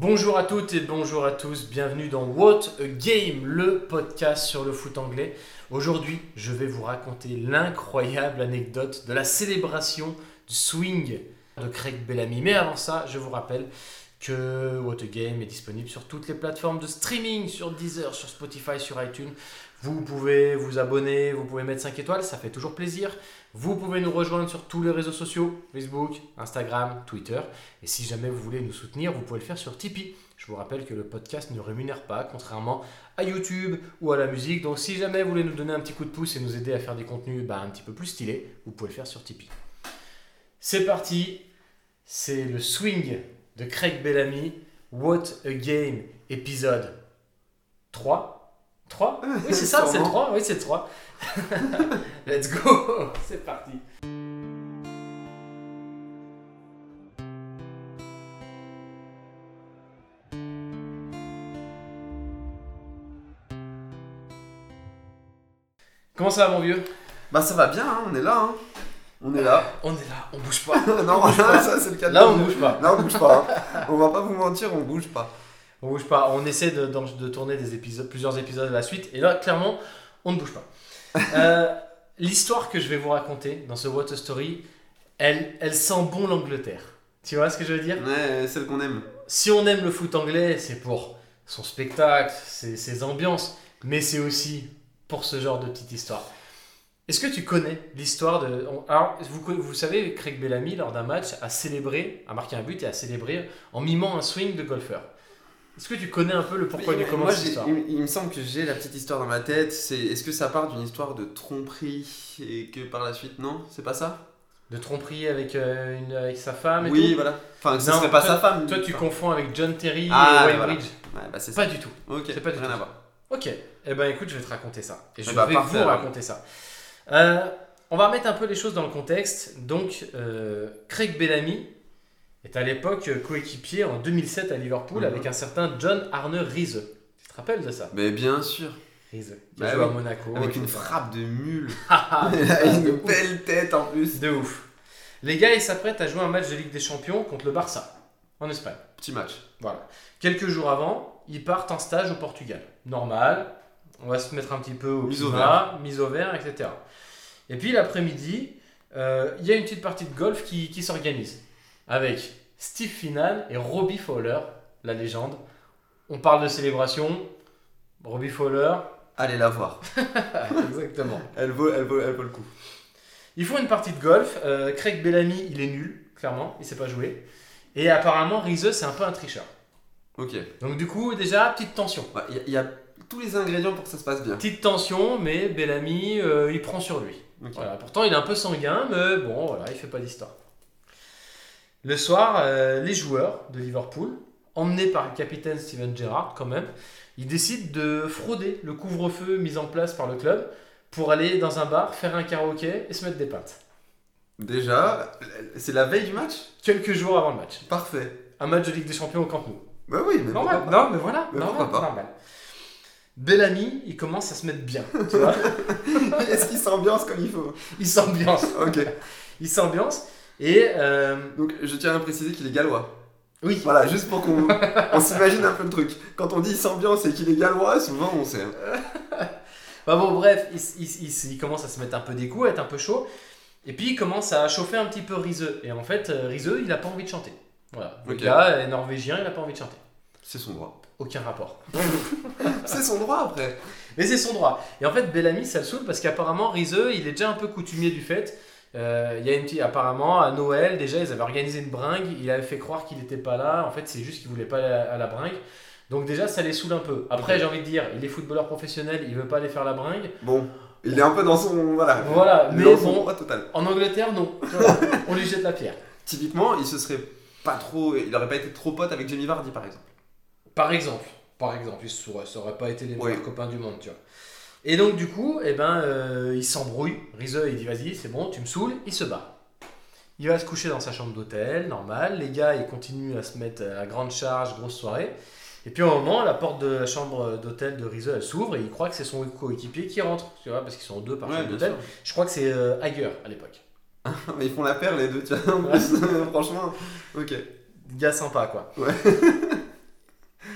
Bonjour à toutes et bonjour à tous, bienvenue dans What a Game, le podcast sur le foot anglais. Aujourd'hui, je vais vous raconter l'incroyable anecdote de la célébration du swing de Craig Bellamy. Mais avant ça, je vous rappelle que What a Game est disponible sur toutes les plateformes de streaming, sur Deezer, sur Spotify, sur iTunes. Vous pouvez vous abonner, vous pouvez mettre 5 étoiles, ça fait toujours plaisir. Vous pouvez nous rejoindre sur tous les réseaux sociaux, Facebook, Instagram, Twitter. Et si jamais vous voulez nous soutenir, vous pouvez le faire sur Tipeee. Je vous rappelle que le podcast ne rémunère pas, contrairement à YouTube ou à la musique. Donc si jamais vous voulez nous donner un petit coup de pouce et nous aider à faire des contenus bah, un petit peu plus stylés, vous pouvez le faire sur Tipeee. C'est parti, c'est le swing de Craig Bellamy, What a Game, épisode 3. 3 Oui, c'est ça, c'est le 3. Oui, c'est le 3. Let's go C'est parti Comment ça va, mon vieux? Bah ça va bien, hein, on est là. Hein. On est là. On est là, on bouge pas. non, ça c'est le cas. de Là, on bouge pas. Là on bouge pas. hein. On va pas vous mentir, on bouge pas. On bouge pas. On essaie de, de- de tourner des épisodes, plusieurs épisodes à la suite. Et là, clairement, on ne bouge pas. Euh, L'histoire que je vais vous raconter dans ce What a Story, elle, elle sent bon l'Angleterre. Tu vois ce que je veux dire? Ouais, celle qu'on aime. Si on aime le foot anglais, c'est pour son spectacle, ses, ses ambiances, mais c'est aussi pour ce genre de petite histoire. Est-ce que tu connais l'histoire de... Alors, vous, vous savez, Craig Bellamy, lors d'un match, a célébré, a marqué un but et a célébré en mimant un swing de golfeur. Est-ce que tu connais un peu le pourquoi du comment cette histoire il, il me semble que j'ai la petite histoire dans ma tête. C'est est-ce que ça part d'une histoire de tromperie et que par la suite non, c'est pas ça? De tromperie avec, euh, une, avec sa femme et Oui, tout voilà. Enfin, ce Non, serait pas toi- sa femme. Toi, tu Enfin, confonds avec John Terry Ah, et ouais, Wayne voilà. Bridge. Ouais, bah c'est ça. Pas du tout. Ok. c'est pas du rien tout à voir. Ok, eh ben écoute, je vais te raconter ça. Et je Eh ben, vais parfait, vous raconter ça. Euh, on va remettre un peu les choses dans le contexte. Donc, euh, Craig Bellamy est à l'époque coéquipier en 2007 à Liverpool Mhm. avec un certain John Arne Riese. Tu te rappelles de ça? Mais bien sûr. Riese, qui Bah joue à. Monaco. Avec une frappe de mule. Ah, Il a de une ouf. belle tête en plus. De ouf. Les gars, ils s'apprêtent à jouer un match de Ligue des Champions contre le Barça, en Espagne. Petit match. Voilà. Quelques jours avant, ils partent en stage au Portugal. Normal, on va se mettre un petit peu au Mise au climat, mise au vert, etc. Et puis l'après-midi, euh, il y a une petite partie de golf qui, qui s'organise avec Steve Finan et Robbie Fowler, la légende. On parle de célébration. Robbie Fowler, Allez la voir. exactement. Elle vaut, elle vaut, elle vaut le coup. Ils font une partie de golf. Euh, Craig Bellamy, il est nul, clairement, il sait pas jouer. Et apparemment, Rizeux, c'est un peu un tricheur. Ok. Donc du coup, déjà, petite tension. Bah, y, il y a tous les ingrédients pour que ça se passe bien. Petite tension, mais Bellamy, euh, il prend sur lui. Voilà. Pourtant, il est un peu sanguin, mais bon, voilà, il fait pas d'histoire. Le soir, euh, les joueurs de Liverpool, emmenés par le capitaine Steven Gerrard quand même, ils décident de frauder le couvre-feu mis en place par le club pour aller dans un bar, faire un karaoké et se mettre des pintes. Déjà, c'est la veille du match? Quelques jours avant le match. Parfait. Un match de Ligue des Champions au Camp Nou. Bah oui, mais Normal, non, mais voilà, Mais normal, normal. Bellamy, il commence à se mettre bien, tu vois. Est-ce qu'il s'ambiance comme il faut? Il s'ambiance, Ok. il s'ambiance. Et euh, Donc je tiens à préciser qu'il est gallois. oui, Voilà, juste pour qu'on on s'imagine un peu le truc. Quand on dit s'ambiance et qu'il est gallois, souvent on sait. hein. Bah bon, bref, il, il- il- il commence à se mettre un peu des coups, à être un peu chaud. Et puis il commence à chauffer un petit peu Rizeux. Et en fait, euh, Rizeux, il a pas envie de chanter. Voilà. Le Ok. gars est norvégien, il a pas envie de chanter. C'est son droit. Aucun rapport. C'est son droit après. Mais c'est son droit. Et en fait, Bellamy, ça le saoule parce qu'apparemment, Rizeux, il est déjà un peu coutumier du fait. Euh, Il y a une petite. Apparemment, à Noël, déjà, ils avaient organisé une bringue. Il avait fait croire qu'il n'était pas là. En fait, c'est juste qu'il voulait pas aller à la bringue. Donc, déjà, ça les saoule un peu. Après, j'ai envie de dire, il est footballeur professionnel, il veut pas aller faire la bringue. Bon, il est un peu dans son. Voilà. Voilà, mais bon, total. en Angleterre, non. On lui jette la pierre. Typiquement, il se serait pas trop. Il aurait pas été trop pote avec Jamie Vardy par exemple. Par exemple, par exemple, ils aurait pas été les meilleurs Oui. copains du monde, tu vois. Et donc du coup, eh ben, euh, il s'embrouille. Rizeux, il dit vas-y, c'est bon, tu me saoules. Il se bat. Il va se coucher dans sa chambre d'hôtel, normal. Les gars, ils continuent à se mettre à grande charge, grosse soirée. Et puis au moment, la porte de la chambre d'hôtel de Rizeux, elle s'ouvre et il croit que c'est son coéquipier qui rentre, tu vois, parce qu'ils sont deux par Ouais, chambre d'hôtel. Je crois que c'est euh, Hager à l'époque. Mais ils font la paire les deux, tu vois. Franchement, ok. Gars sympa, quoi. Ouais.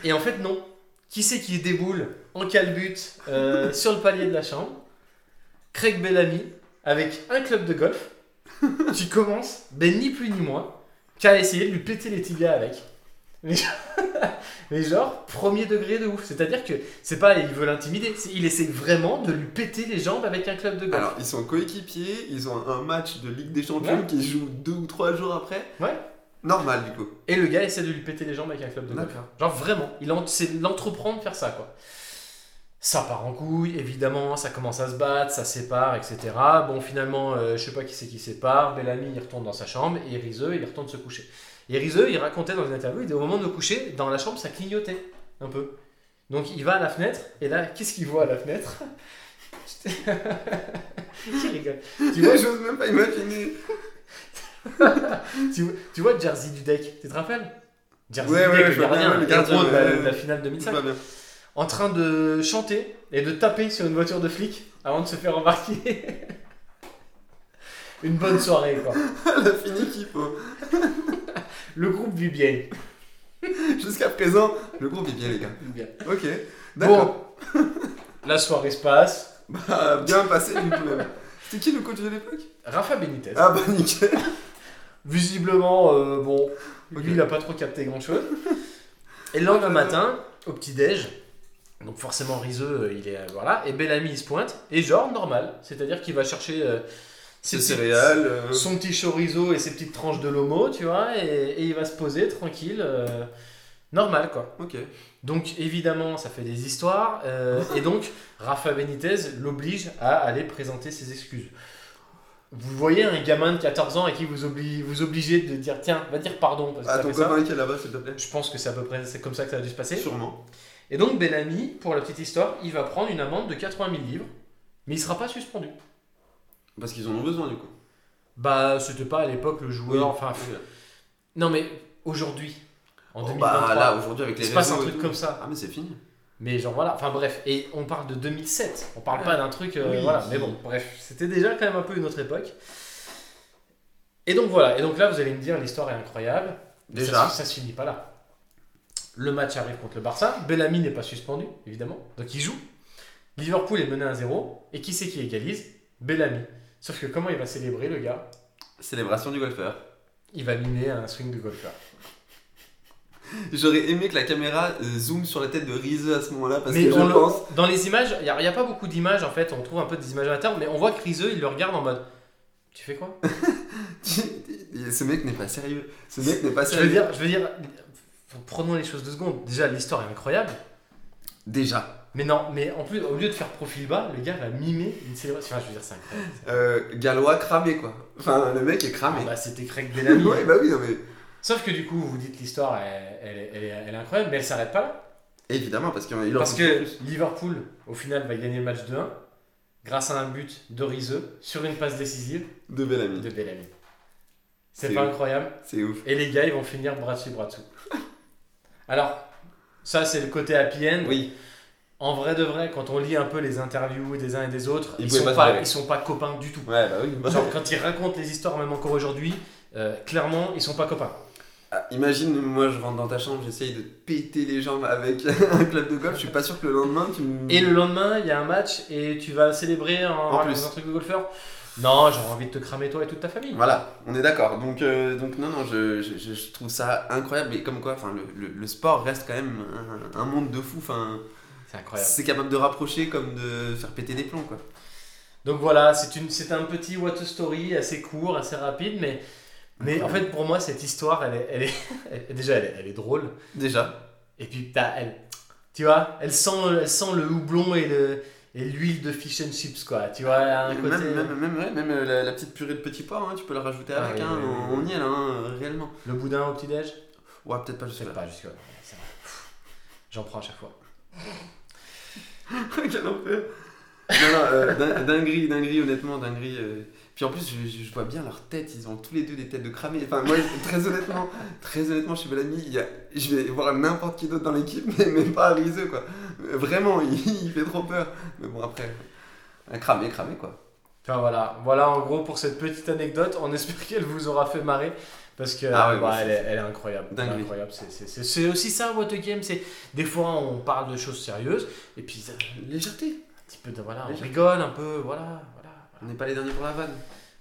Et en fait, non. Qui c'est qui déboule en calbute euh, sur le palier de la chambre? Craig Bellamy avec un club de golf qui commence, ben ni plus ni moins, qu'à essayer de lui péter les tibias avec. Mais, mais genre, premier degré de ouf. C'est-à-dire que c'est pas il veut l'intimider, il essaie vraiment de lui péter les jambes avec un club de golf. Alors, ils sont coéquipiers, ils ont un match de Ligue des Champions Ouais. qui joue deux ou trois jours après. Ouais. Normal, du coup. Et le gars essaie de lui péter les jambes avec un club de golf. Genre vraiment, il c'est l'entreprendre de faire ça quoi. Ça part en couille, évidemment, ça commence à se battre, ça sépare, etc. Bon, finalement, euh, je sais pas qui c'est qui sépare. Bellamy, il retourne dans sa chambre et Rizeux, il retourne se coucher. Et Rizeux, il racontait dans une interview, il dit au moment de me coucher, dans la chambre, ça clignotait un peu. Donc il va à la fenêtre, et là, qu'est-ce qu'il voit à la fenêtre? Qui rigole Tu vois, J'ose même pas imaginer. Tu, vois- tu vois Jersey Dudek, tu te rappelles? Jersey Ouais, Dudek, ouais, le gardien, bien, le le gardien, héros de la, de la finale Ça 2005, va bien. en train de chanter et de taper sur une voiture de flic avant de se faire embarquer. une bonne soirée, quoi. La fini qu'il faut. Le groupe vit bien. Jusqu'à présent, le groupe est bien, les gars. Vit bien. Ok, d'accord. Bon, la soirée se passe. Bah, bien passé, du coup, même. C'était qui le coach de l'époque? Rafa Benitez. Ah, bah, nickel. Visiblement, euh, bon, lui, il a pas trop capté grand chose. Et le lendemain matin, au petit-déj, donc forcément Rizeux, euh, il est. euh, voilà, et Bellamy, il se pointe, et genre normal, c'est-à-dire qu'il va chercher. euh, ses petites- céréales. euh, Son petit chorizo et ses petites tranches de lomo, tu vois, et, et il va se poser tranquille, euh, normal quoi. Ok. Donc évidemment, ça fait des histoires, et donc Rafa Benitez l'oblige à aller présenter ses excuses. Vous voyez un gamin de 14 ans à qui vous, obli- vous obligez de dire tiens, va dire pardon parce que Ah, ton copain qui est là-bas, s'il te plaît. Je pense que c'est à peu près c'est comme ça que ça a dû se passer. Sûrement. Et donc Bellamy, pour la petite histoire, il va prendre une amende de 80 000 livres, mais il sera pas suspendu. Parce qu'ils en ont besoin, du coup. Bah, c'était pas à l'époque le joueur, enfin. Non mais aujourd'hui, en Oh, 2023, bah, là, aujourd'hui, avec les il se passe un truc comme ça. Ah, mais c'est fini. Mais genre voilà, enfin bref, et on parle de 2007, on parle pas d'un truc, euh, Oui. voilà, mais bon, bref, c'était déjà quand même un peu une autre époque. Et donc voilà, et donc là vous allez me dire l'histoire est incroyable, Mais Déjà. ça, ça se finit pas là. Le match arrive contre le Barça, Bellamy n'est pas suspendu, évidemment, donc il joue. Liverpool est mené à 0, et qui c'est qui égalise? Bellamy. Sauf que comment il va célébrer le gars? Célébration du golfeur. Il va mimer un swing de golfeur. J'aurais aimé que la caméra euh, zoome sur la tête de Rizeux à ce moment-là, parce Mais que je on le- pense. dans les images, il n'y a, pas beaucoup d'images en fait, on trouve un peu des images à l'intérieur, mais on voit que Rizeux, il le regarde en mode Tu fais quoi? Ce mec n'est pas sérieux. Ce mec n'est pas Je veux sérieux. dire, je veux dire, prenons les choses deux secondes. Déjà, l'histoire est incroyable, Déjà. mais non, mais en plus, au lieu de faire profil bas, le gars va mimer une célébration. Enfin, je veux dire, c'est incroyable. Euh, Gallois cramé, quoi. Enfin, le mec est cramé. Ah bah, c'était Craig Bellamy. ouais, bah oui, non, mais. Sauf que du coup, vous dites l'histoire, elle, elle est- elle est- elle est incroyable, mais elle s'arrête pas là. Évidemment, parce qu'il Parce que. Liverpool, au final, va gagner le match 2-1 grâce à un but de Rizeux sur une passe décisive De Bellamy. de Bellamy. C'est pas ouf. incroyable C'est ouf. Et les gars, ils vont finir bras dessus, bras dessous. Alors, ça, c'est le côté happy end. Oui. En vrai de vrai, quand on lit un peu les interviews des uns et des autres, Ils ils, sont pas ils sont pas copains du tout. Ouais, bah oui. bah- Genre, quand ils racontent les histoires, même encore aujourd'hui, euh, clairement, ils sont pas copains. Ah, imagine, moi je rentre dans ta chambre, j'essaye de te péter les jambes avec un club de golf, je suis pas sûr que le lendemain tu me. Et le lendemain, il y a un match et tu vas célébrer en, En plus. un truc de golfeur Non, j'aurais envie de te cramer toi et toute ta famille. Voilà, on est d'accord. Donc, euh, donc non, non, je, je, trouve ça incroyable. Et comme quoi, le, le, le sport reste quand même un, un monde de fou. Enfin, C'est incroyable. c'est capable de rapprocher comme de faire péter des plombs, quoi. Donc voilà, c'est un petit what a story assez court, assez rapide, mais, mais en fait pour moi cette histoire, elle est, elle est, elle- déjà elle est, elle est drôle. Déjà. Et puis t'as- elle, tu vois, elle sent, elle sent le houblon et le et l'huile de fish and chips quoi. Tu vois, un Même, côté. même, même, ouais, même euh, la, la petite purée de petits pois, hein, tu peux la rajouter Ah avec. oui, hein, oui, oui, on, y est là, hein, réellement. Le boudin au petit déj. Ouais, peut-être pas Je jusque sais là. pas jusque là. J'en prends à chaque fois. Non, non, euh, din- dinguerie, dinguerie, honnêtement, dinguerie. euh. Puis en plus, je, vois bien leur tête, ils ont tous les deux des têtes de cramés. Enfin, moi, très honnêtement, très honnêtement, chez Bellamy, il y a, je vais voir n'importe qui d'autre dans l'équipe, mais même pas Rizeux, quoi. Euh, Vraiment, il, il fait trop peur. Mais bon, après, euh, cramé, cramé, quoi. Enfin voilà, voilà en gros pour cette petite anecdote. On espère qu'elle vous aura fait marrer. Parce que Ah ouais, euh, bah, elle, est, elle est incroyable. elle est Dinguerie. incroyable. C'est- c'est- C'est c'est aussi ça, What a Game. C'est des fois on parle de choses sérieuses et puis ça- Légèreté. Un petit peu de voilà, on rigole un peu, voilà, voilà. On n'est pas les derniers pour la vanne.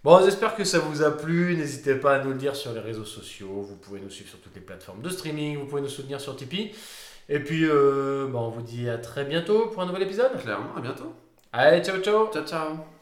Bon, j'espère que ça vous a plu. N'hésitez pas à nous le dire sur les réseaux sociaux. Vous pouvez nous suivre sur toutes les plateformes de streaming. Vous pouvez nous soutenir sur Tipeee. Et puis, euh, bah, on vous dit à très bientôt pour un nouvel épisode. Clairement, à bientôt. Allez, ciao, ciao Ciao, ciao.